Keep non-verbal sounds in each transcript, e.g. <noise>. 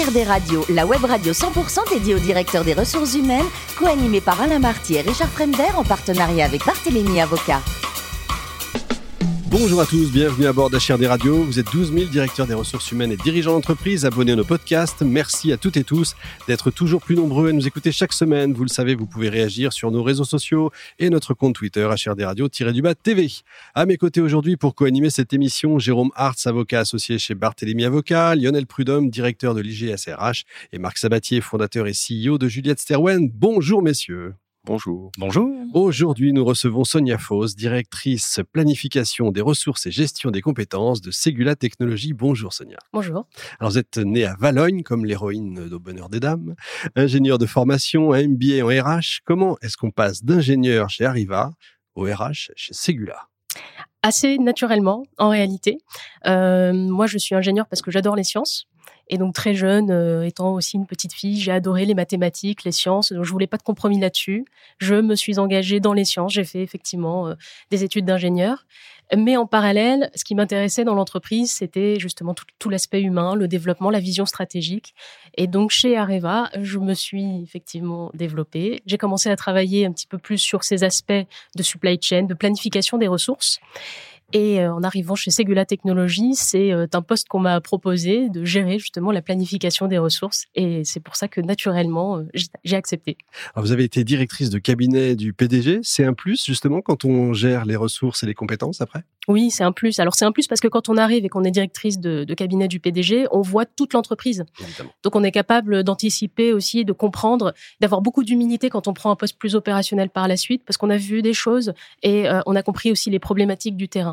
HRD Radio, la web radio 100% dédiée au directeur des ressources humaines, co-animée par Alain Marty et Richard Fremder en partenariat avec Barthélémy Avocat. Bonjour à tous, bienvenue à bord d'HRD Radio. Vous êtes 12 000 directeurs des ressources humaines et dirigeants d'entreprise abonnés à nos podcasts. Merci à toutes et tous d'être toujours plus nombreux à nous écouter chaque semaine. Vous le savez, vous pouvez réagir sur nos réseaux sociaux et notre compte Twitter HRD Radio-du-bas TV. À mes côtés aujourd'hui pour co-animer cette émission, Jérôme Hartz, avocat associé chez Barthélémy Avocat, Lionel Prudhomme, directeur de l'IGSRH et Marc Sabatier, fondateur et CEO de Juliette Sterwen. Bonjour messieurs. Bonjour. Bonjour. Aujourd'hui, nous recevons Sonia Foss, directrice planification des ressources et gestion des compétences de Segula Technologies. Bonjour Sonia. Bonjour. Alors vous êtes née à Valogne, comme l'héroïne d'Au Bonheur des Dames, ingénieur de formation, un MBA en RH. Comment est-ce qu'on passe d'ingénieur chez Arriva au RH chez Segula? Assez naturellement, en réalité. Euh, moi, je suis ingénieur parce que j'adore les sciences. Et donc très jeune, euh, étant aussi une petite fille, j'ai adoré les mathématiques, les sciences. Donc je voulais pas de compromis là-dessus. Je me suis engagée dans les sciences. J'ai fait effectivement euh, des études d'ingénieur. Mais en parallèle, ce qui m'intéressait dans l'entreprise, c'était justement tout, tout l'aspect humain, le développement, la vision stratégique. Et donc chez Areva, je me suis effectivement développée. J'ai commencé à travailler un petit peu plus sur ces aspects de supply chain, de planification des ressources. Et euh, en arrivant chez Segula Technologies, c'est euh, un poste qu'on m'a proposé de gérer justement la planification des ressources. Et c'est pour ça que naturellement, euh, j'ai accepté. Alors vous avez été directrice de cabinet du PDG. C'est un plus justement quand on gère les ressources et les compétences après? Oui, c'est un plus. Alors c'est un plus parce que quand on arrive et qu'on est directrice de, de, cabinet du PDG, on voit toute l'entreprise. Donc on est capable d'anticiper aussi, de comprendre, d'avoir beaucoup d'humilité quand on prend un poste plus opérationnel par la suite parce qu'on a vu des choses et on a compris aussi les problématiques du terrain.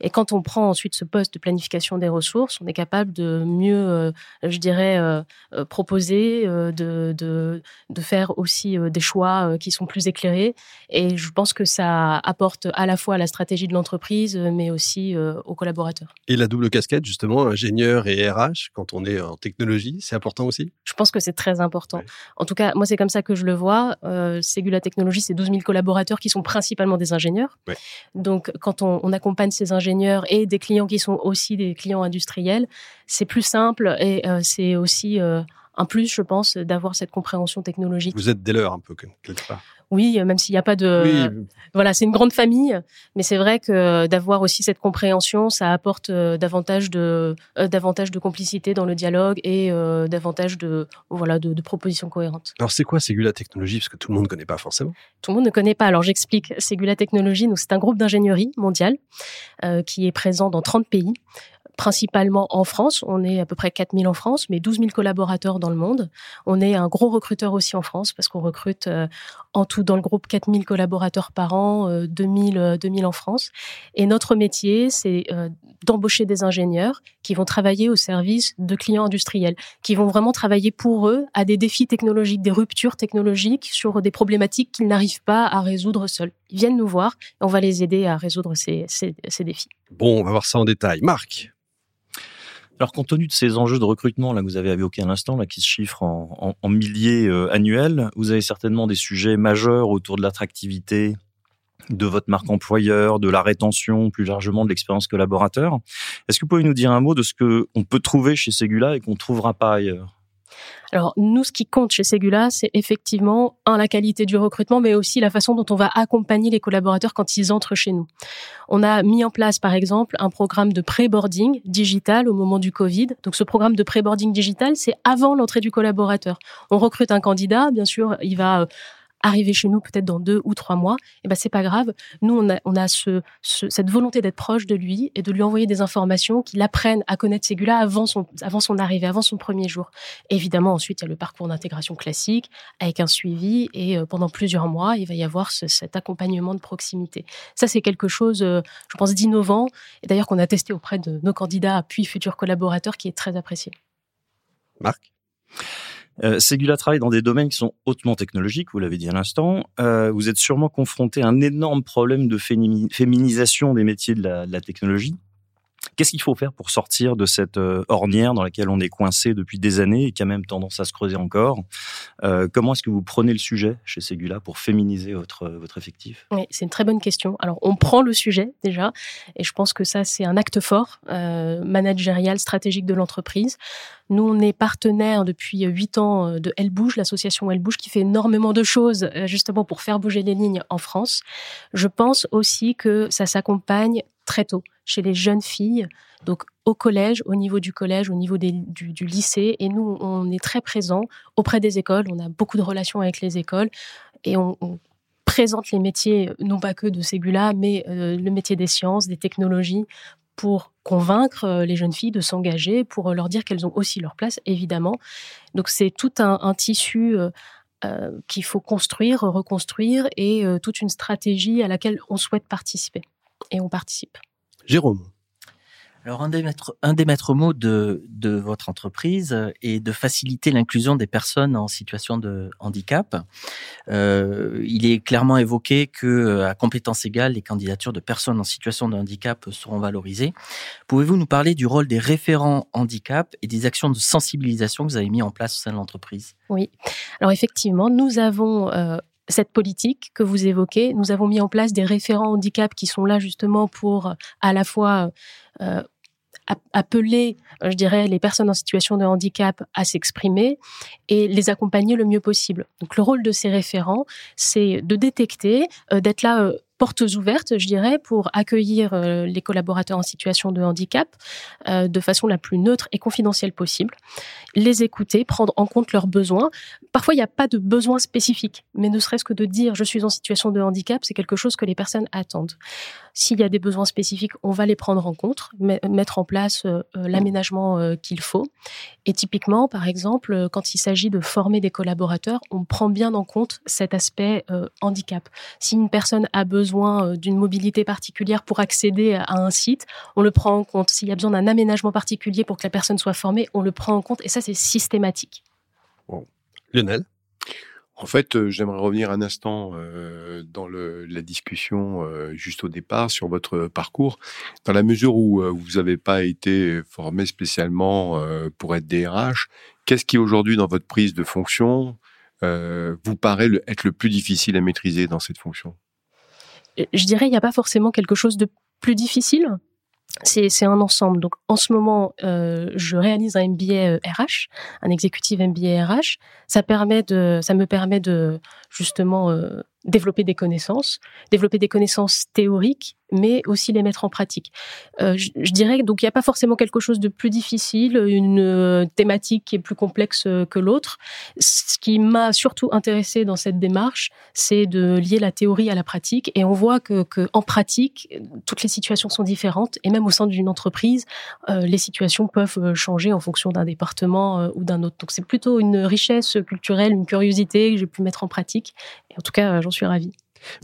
Et quand on prend ensuite ce poste de planification des ressources, on est capable de mieux, euh, je dirais, euh, euh, proposer, de, de, de, faire aussi des choix qui sont plus éclairés. Et je pense que ça apporte à la fois à la stratégie de l'entreprise, mais aussi aux collaborateurs. Et la double casquette, justement, ingénieur et RH, quand on est en technologie, c'est important aussi? Je pense que c'est très important. En tout cas, moi, c'est comme ça que je le vois. Ségula Technologies, c'est 12 000 collaborateurs qui sont principalement des ingénieurs. Donc, quand on, on accompagne ces ingénieurs, et des clients qui sont aussi des clients industriels, c'est plus simple et euh, c'est aussi euh, un plus, je pense, d'avoir cette compréhension technologique. Vous êtes dès l'heure un peu, quelque part. Oui, même s'il n'y a pas de... Voilà, c'est une grande famille, mais c'est vrai que d'avoir aussi cette compréhension, ça apporte euh, davantage de euh, davantage de complicité dans le dialogue et euh, davantage de voilà de, de, propositions cohérentes. Alors c'est quoi Segula Technologies? Parce que tout le monde ne connaît pas forcément. Tout le monde ne connaît pas. Alors j'explique. Segula Technologies, nous c'est un groupe d'ingénierie mondial qui est présent dans 30 pays principalement en France. On est à peu près 4000 en France, mais 12 000 collaborateurs dans le monde. On est un gros recruteur aussi en France parce qu'on recrute euh, en tout dans le groupe 4000 collaborateurs par an, 2000, 2000 en France. Et notre métier, c'est euh, d'embaucher des ingénieurs qui vont travailler au service de clients industriels, qui vont vraiment travailler pour eux à des défis technologiques, des ruptures technologiques sur des problématiques qu'ils n'arrivent pas à résoudre seuls. Ils viennent nous voir et on va les aider à résoudre ces défis. Bon, on va voir ça en détail. Marc alors, compte tenu de ces enjeux de recrutement là que vous avez évoqués à l'instant, là qui se chiffrent en, en, milliers euh, annuels, vous avez certainement des sujets majeurs autour de l'attractivité de votre marque employeur, de la rétention, plus largement de l'expérience collaborateur. Est-ce que vous pouvez nous dire un mot de ce que on peut trouver chez Segula et qu'on ne trouvera pas ailleurs? Alors nous, ce qui compte chez Segula, c'est effectivement un la qualité du recrutement, mais aussi la façon dont on va accompagner les collaborateurs quand ils entrent chez nous. On a mis en place, par exemple, un programme de pré-boarding digital au moment du Covid. Donc ce programme de pré-boarding digital, c'est avant l'entrée du collaborateur. On recrute un candidat, bien sûr, il va euh, arriver chez nous peut-être dans deux ou trois mois, et eh ben c'est pas grave. Nous, on a, ce, ce cette volonté d'être proche de lui et de lui envoyer des informations qu'il apprenne à connaître Segula avant son, avant son arrivée, avant son premier jour. évidemment, ensuite, il y a le parcours d'intégration classique avec un suivi et euh, pendant plusieurs mois, il va y avoir ce, cet accompagnement de proximité. Ça, c'est quelque chose, euh, je pense, d'innovant et d'ailleurs qu'on a testé auprès de nos candidats puis futurs collaborateurs qui est très apprécié. Marc? Euh, Segula travaille dans des domaines qui sont hautement technologiques, vous l'avez dit à l'instant. Euh, vous êtes sûrement confronté à un énorme problème de féminisation des métiers de de la technologie. Qu'est-ce qu'il faut faire pour sortir de cette euh, ornière dans laquelle on est coincé depuis des années et qui a même tendance à se creuser encore euh, Comment est-ce que vous prenez le sujet chez Segula pour féminiser votre, votre effectif? Oui, c'est une très bonne question. Alors, on prend le sujet déjà, et je pense que ça, c'est un acte fort, euh, managérial, stratégique de l'entreprise. Nous, on est partenaire depuis huit ans euh, de Elle Bouge, l'association Elle Bouge, qui fait énormément de choses euh, justement pour faire bouger les lignes en France. Je pense aussi que ça s'accompagne très tôt chez les jeunes filles, donc au collège, au niveau du collège, au niveau du, lycée. Et nous, on est très présents auprès des écoles. On a beaucoup de relations avec les écoles et on, présente les métiers, non pas que de Ségula, mais euh, le métier des sciences, des technologies, pour convaincre euh, les jeunes filles de s'engager, pour leur dire qu'elles ont aussi leur place, évidemment. Donc c'est tout un, tissu euh, euh, qu'il faut construire, reconstruire, et euh, toute une stratégie à laquelle on souhaite participer. Et on participe. Jérôme. Alors, un des maîtres, un des maîtres mots de, de votre entreprise est de faciliter l'inclusion des personnes en situation de handicap. Euh, il est clairement évoqué que, à compétences égales, les candidatures de personnes en situation de handicap seront valorisées. Pouvez-vous nous parler du rôle des référents handicap et des actions de sensibilisation que vous avez mis en place au sein de l'entreprise? Oui. Alors, effectivement, nous avons euh, cette politique que vous évoquez, nous avons mis en place des référents handicap qui sont là justement pour à la fois euh, appeler, je dirais, les personnes en situation de handicap à s'exprimer et les accompagner le mieux possible. Donc le rôle de ces référents, c'est de détecter, euh, d'être là euh, portes ouvertes, je dirais, pour accueillir euh, les collaborateurs en situation de handicap euh, de façon la plus neutre et confidentielle possible, les écouter, prendre en compte leurs besoins. Parfois, il n'y a pas de besoin spécifique, mais ne serait-ce que de dire je suis en situation de handicap, c'est quelque chose que les personnes attendent. S'il y a des besoins spécifiques, on va les prendre en compte, mettre en place euh, l'aménagement euh, qu'il faut. Et typiquement, par exemple, euh, quand il s'agit de former des collaborateurs, on prend bien en compte cet aspect euh, handicap. Si une personne a besoin d'une mobilité particulière pour accéder à un site, on le prend en compte. S'il y a besoin d'un aménagement particulier pour que la personne soit formée, on le prend en compte. Et ça, c'est systématique. Lionel? En fait, euh, j'aimerais revenir un instant euh, dans le, la discussion euh, juste au départ sur votre parcours, dans la mesure où euh, vous n'avez pas été formé spécialement pour être DRH. Qu'est-ce qui aujourd'hui dans votre prise de fonction vous paraît le, être le plus difficile à maîtriser dans cette fonction? Je dirais il n'y a pas forcément quelque chose de plus difficile c'est un ensemble. Donc, en ce moment, euh, je réalise un MBA RH, un exécutif MBA RH. Ça me permet de justement euh, développer des connaissances, développer des connaissances théoriques, mais aussi les mettre en pratique. Euh, je, je, dirais donc il n'y a pas forcément quelque chose de plus difficile, une euh, thématique qui est plus complexe euh, que l'autre. Ce qui m'a surtout intéressé dans cette démarche, c'est de lier la théorie à la pratique, et on voit que, que en pratique, toutes les situations sont différentes, et même au sein d'une entreprise, euh, les situations peuvent changer en fonction d'un département euh, ou d'un autre. Donc c'est plutôt une richesse culturelle, une curiosité que j'ai pu mettre en pratique. En tout cas, j'en suis ravie.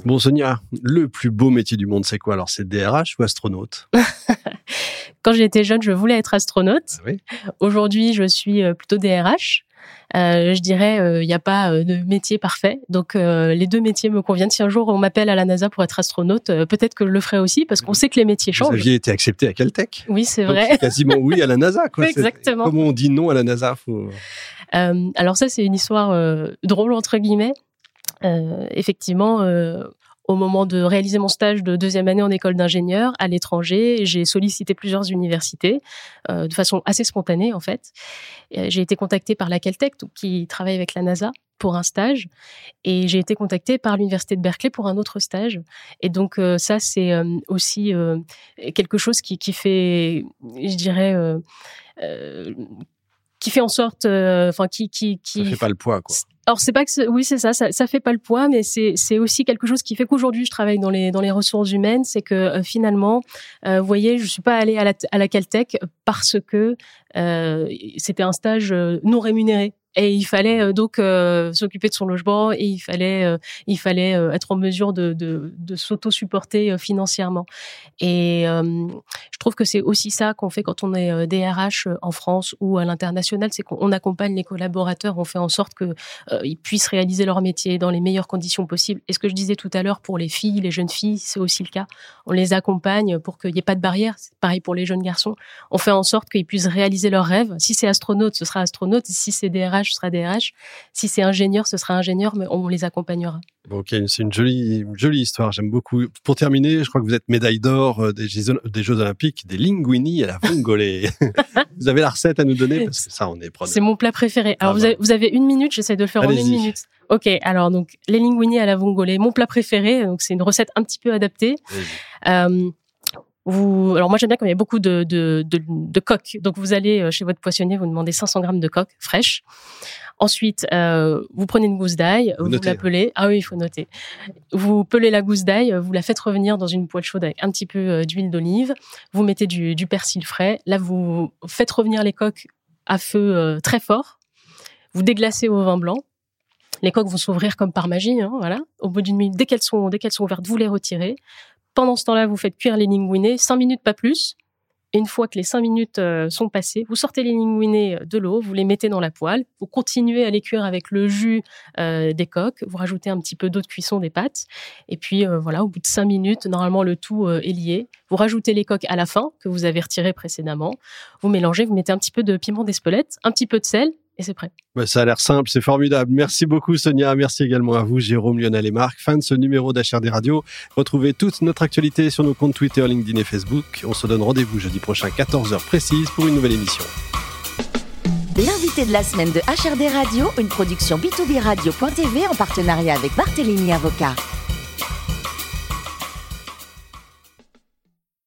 Bon, Sonia, le plus beau métier du monde, c'est quoi? Alors, c'est DRH ou astronaute? <laughs> Quand j'étais jeune, je voulais être astronaute. Oui? Aujourd'hui, je suis plutôt DRH. Euh, je dirais, il euh, n'y a pas euh, de métier parfait. Donc, euh, les deux métiers me conviennent. Si un jour on m'appelle à la NASA pour être astronaute, euh, peut-être que je le ferai aussi parce qu'on sait que les métiers changent. Vous aviez été accepté à Caltech. Oui, c'est vrai. quasiment oui à la NASA. Quoi. <laughs> Exactement. Comment on dit non à la NASA? Faut... Alors ça, c'est une histoire drôle entre guillemets. Euh, effectivement, euh, au moment de réaliser mon stage de deuxième année en école d'ingénieur à l'étranger, j'ai sollicité plusieurs universités euh, de façon assez spontanée en fait. J'ai été contactée par la Caltech, qui travaille avec la NASA pour un stage, et j'ai été contactée par l'université de Berkeley pour un autre stage. Et donc ça, c'est aussi quelque chose qui fait, je dirais qui fait en sorte, enfin, euh, qui, qui, qui. Ça fait pas le poids, quoi. Alors c'est pas que oui c'est ça, ça ça fait pas le poids mais c'est c'est aussi quelque chose qui fait qu'aujourd'hui je travaille dans les dans les ressources humaines c'est que euh, finalement euh, vous voyez je suis pas allée à la à la Caltech parce que euh, c'était un stage non rémunéré et il fallait euh, donc euh, s'occuper de son logement et il fallait euh, il fallait être en mesure de de, de s'auto-supporter financièrement. Et je trouve que c'est aussi ça qu'on fait quand on est DRH en France ou à l'international, c'est qu'on accompagne les collaborateurs, on fait en sorte que ils puissent réaliser leur métier dans les meilleures conditions possibles. Et ce que je disais tout à l'heure pour les filles, les jeunes filles, c'est aussi le cas. On les accompagne pour qu'il n'y ait pas de barrière. C'est pareil pour les jeunes garçons. On fait en sorte qu'ils puissent réaliser leurs rêves. Si c'est astronaute, ce sera astronaute. Si c'est DRH, ce sera DRH. Si c'est ingénieur, ce sera ingénieur, mais on les accompagnera. Ok, c'est une jolie, jolie histoire. J'aime beaucoup. Pour terminer, je crois que vous êtes médaille d'or euh, des, Jeux, des Jeux Olympiques des linguini à la vongole. <laughs> vous avez la recette à nous donner parce que ça, on est C'est mon plat préféré. Alors, vous, avez, vous, avez, une minute. J'essaie de le faire en une minute. Ok, alors donc les linguini à la vongole, mon plat préféré. Donc c'est une recette un petit peu adaptée. Euh, vous, alors moi j'aime bien quand il y a beaucoup de, de, de, de coques. Donc vous allez euh, chez votre poissonnier, vous demandez 500 grammes de coques fraîches. Ensuite, euh, vous prenez une gousse d'ail, vous, vous la pelez. Ah oui, il faut noter. Vous pelez la gousse d'ail, vous la faites revenir dans une poêle chaude avec un petit peu euh, d'huile d'olive. Vous mettez du, du, persil frais. Là, vous faites revenir les coques à feu euh, très fort. Vous déglacez au vin blanc. Les coques vont s'ouvrir comme par magie, hein, voilà. Au bout d'une minute, dès qu'elles sont, dès qu'elles sont ouvertes, vous les retirez. Pendant ce temps-là, vous faites cuire les linguinés, 5 minutes pas plus. Et une fois que les 5 minutes euh, sont passées, vous sortez les linguinés euh, de l'eau, vous les mettez dans la poêle, vous continuez à les cuire avec le jus euh, des coques, vous rajoutez un petit peu d'eau de cuisson des pâtes, et puis voilà, au bout de 5 minutes, normalement le tout est lié. Vous rajoutez les coques à la fin, que vous avez retirées précédemment, vous mélangez, vous mettez un petit peu de piment d'Espelette, un petit peu de sel, et c'est prêt. ça a l'air simple, c'est formidable. Merci beaucoup Sonia, merci également à vous Jérôme, Lionel et Marc. Fin de ce numéro d'HRD Radio. Retrouvez toute notre actualité sur nos comptes Twitter, LinkedIn et Facebook. On se donne rendez-vous jeudi prochain 14h précise pour une nouvelle émission. L'invité de la semaine de HRD Radio, une production b2b radio.tv en partenariat avec Barthélémy Avocat.